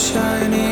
Shining.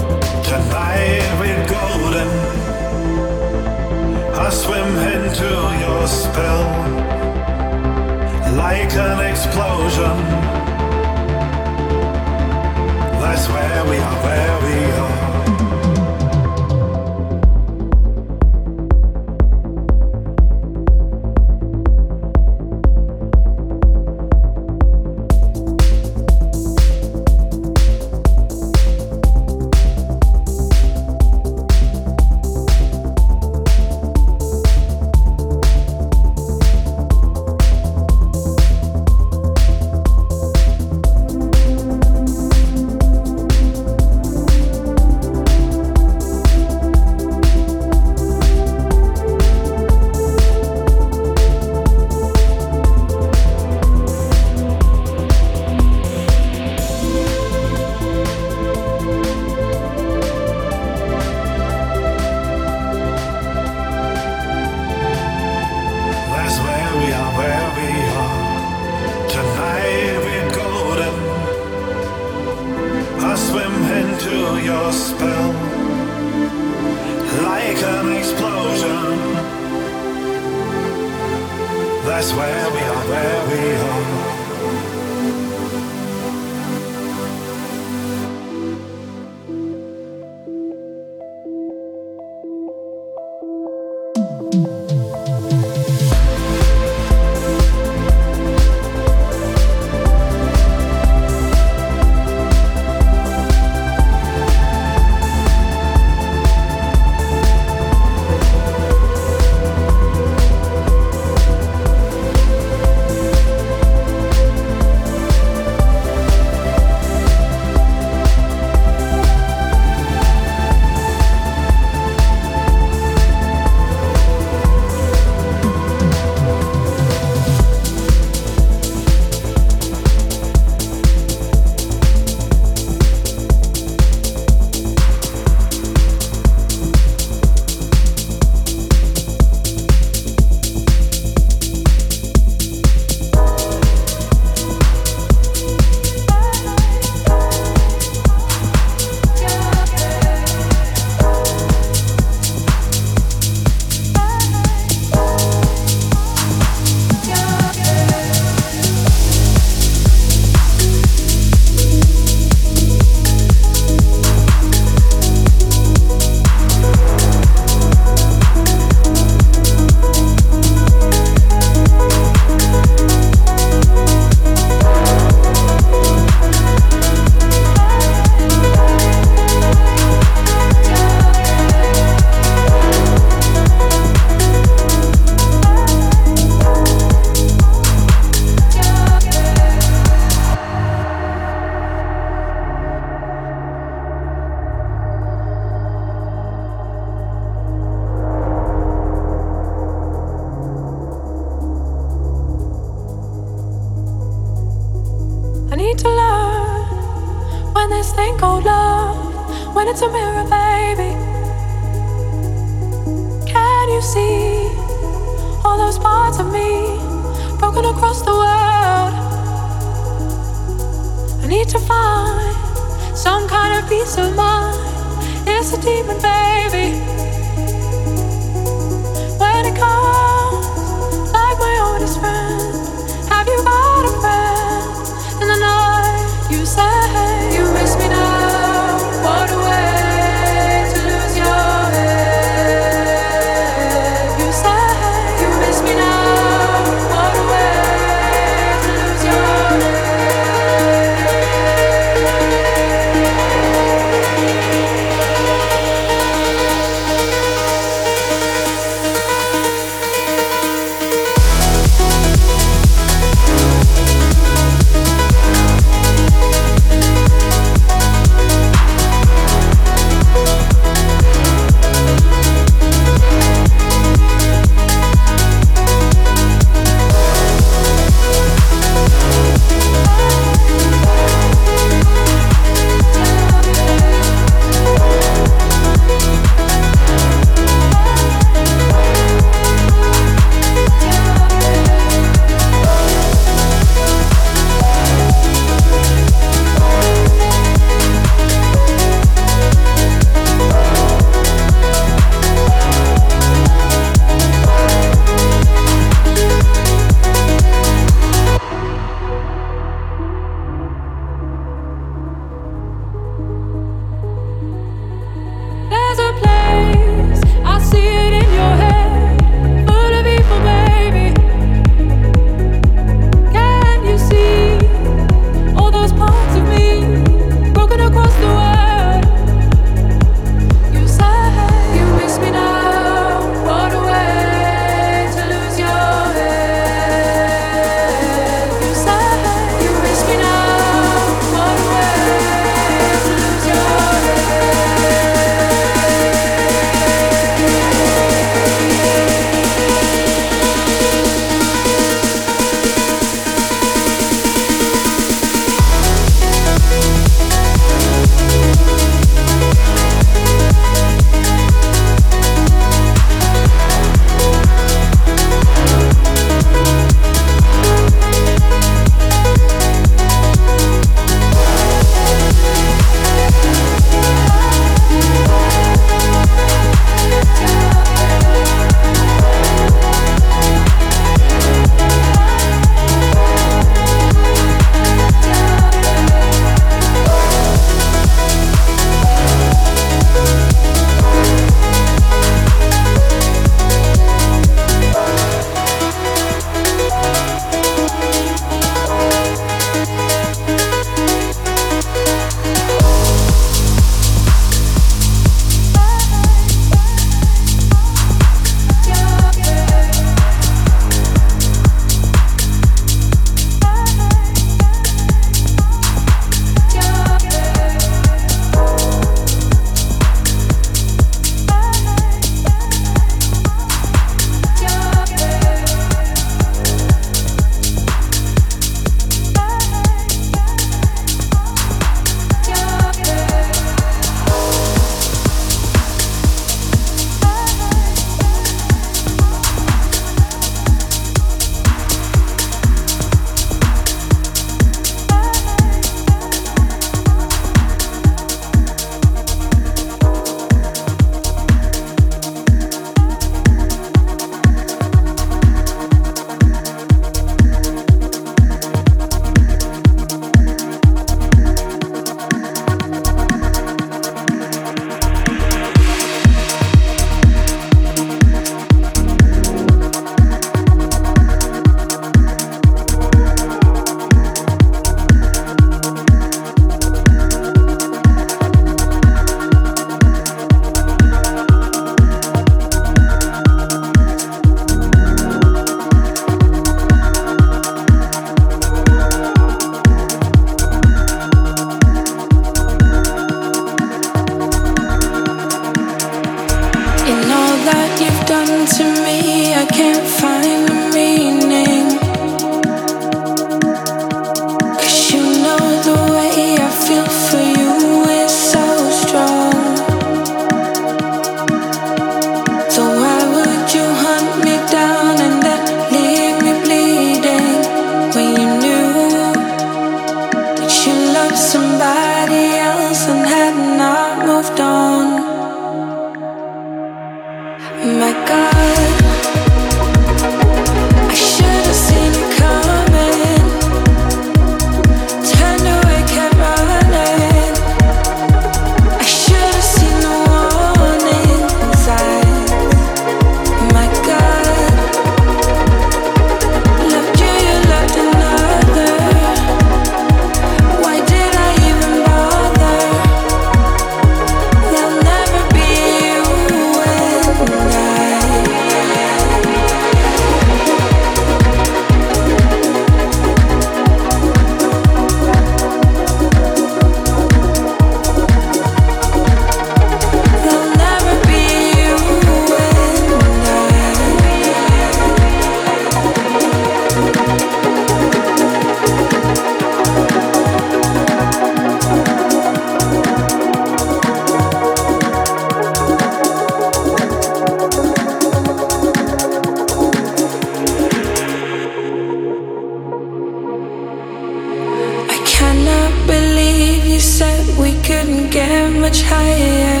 Much higher.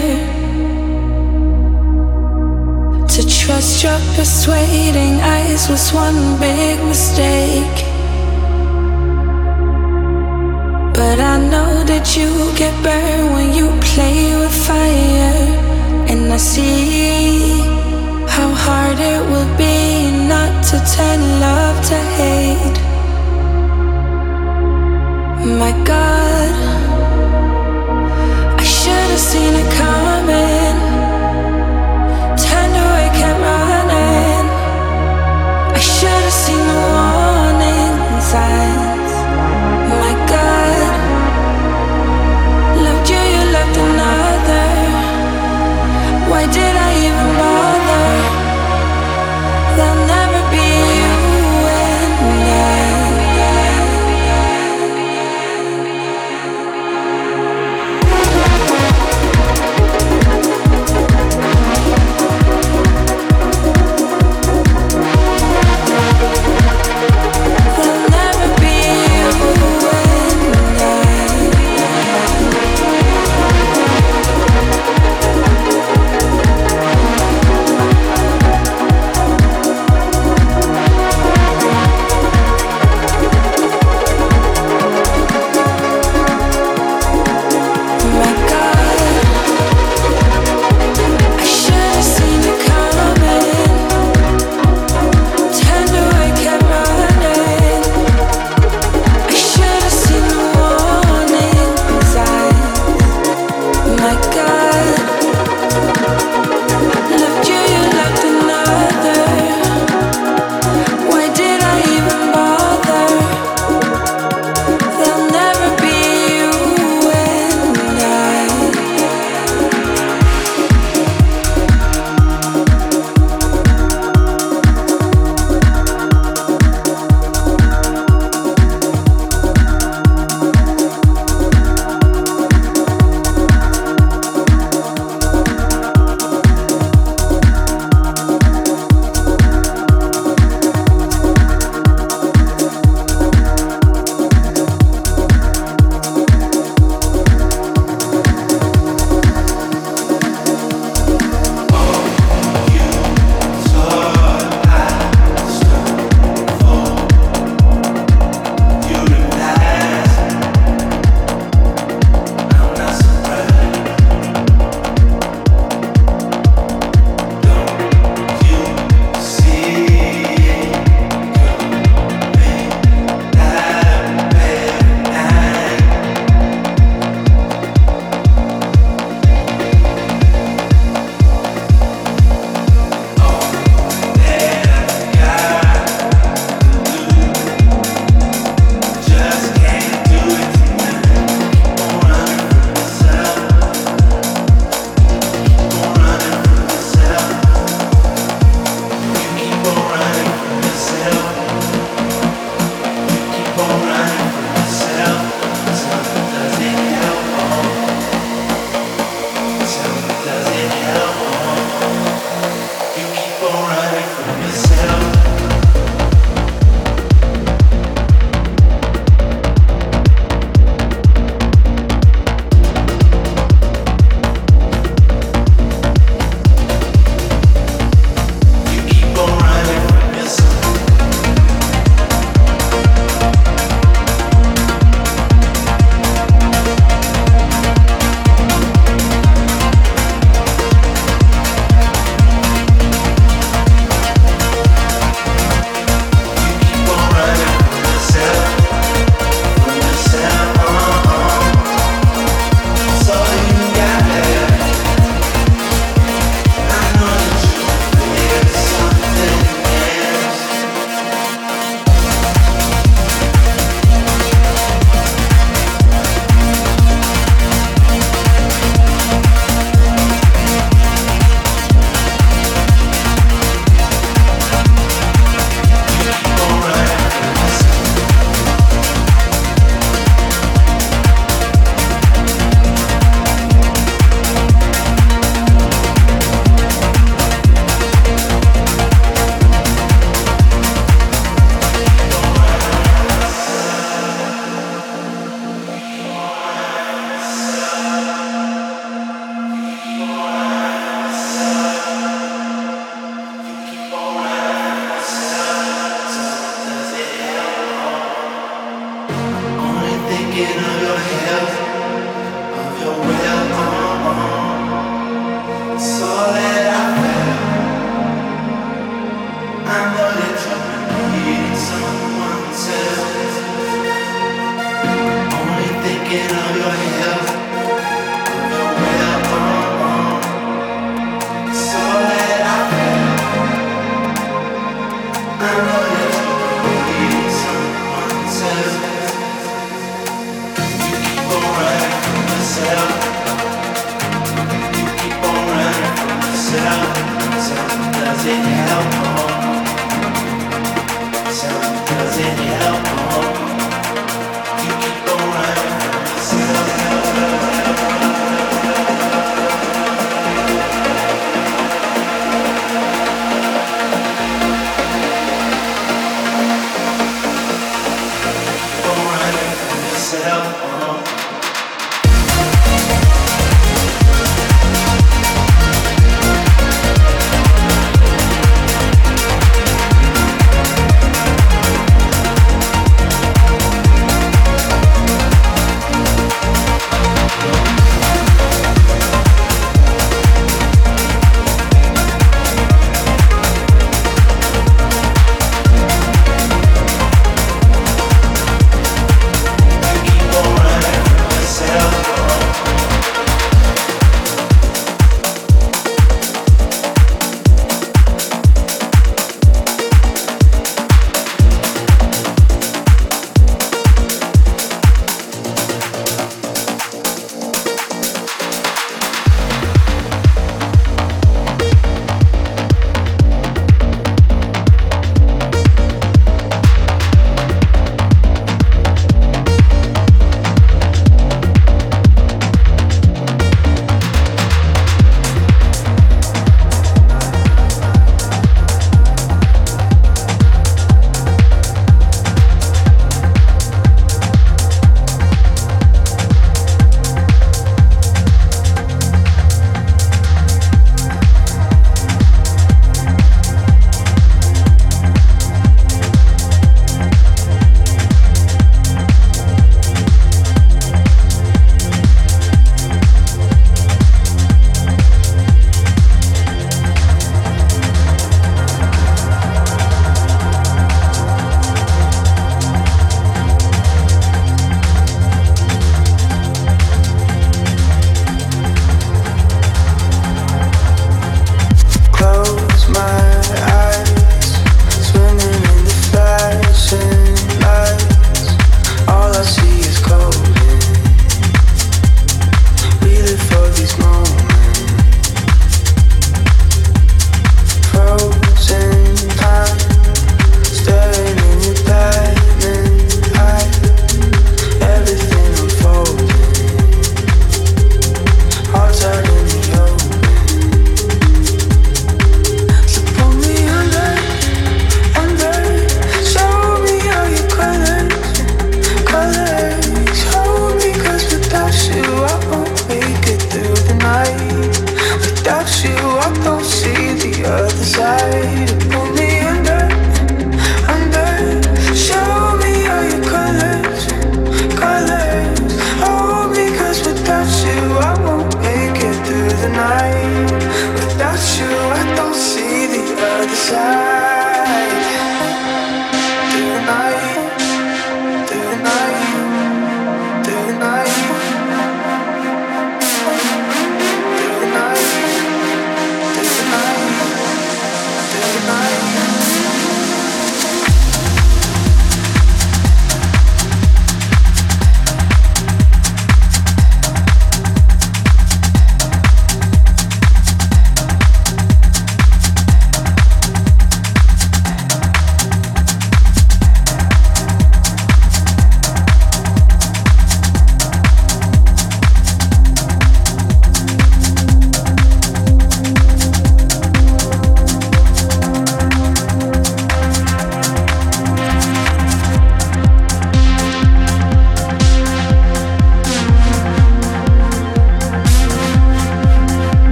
To trust your persuading eyes was one big mistake. But I know that you get burned when you play with fire. And I see how hard it will be not to turn love to hate. My God, seen it coming.